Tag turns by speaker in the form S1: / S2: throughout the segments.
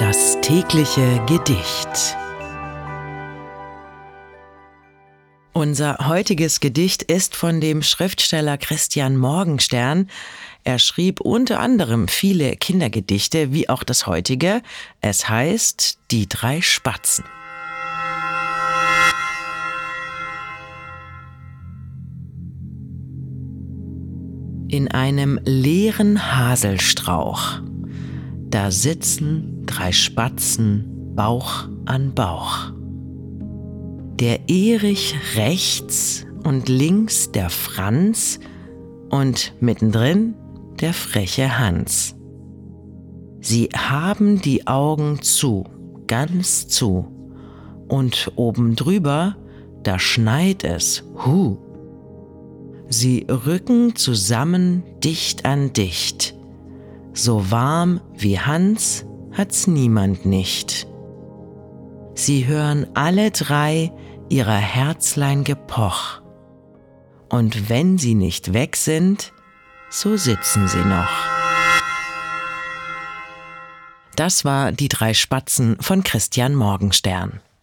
S1: Das tägliche Gedicht. Unser heutiges Gedicht ist von dem Schriftsteller Christian Morgenstern. Er schrieb unter anderem viele Kindergedichte, wie auch das heutige. Es heißt Die drei Spatzen. In einem leeren Haselstrauch, da sitzen drei Spatzen Bauch an Bauch. Der Erich rechts und links der Franz und mittendrin der freche Hans. Sie haben die Augen zu, ganz zu, und oben drüber, da schneit es, hu. Sie rücken zusammen dicht an dicht. So warm wie Hans hat's niemand nicht. Sie hören alle drei ihrer Herzlein gepoch. Und wenn sie nicht weg sind, so sitzen sie noch. Das war Die drei Spatzen von Christian Morgenstern.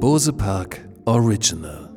S2: Bose Park Original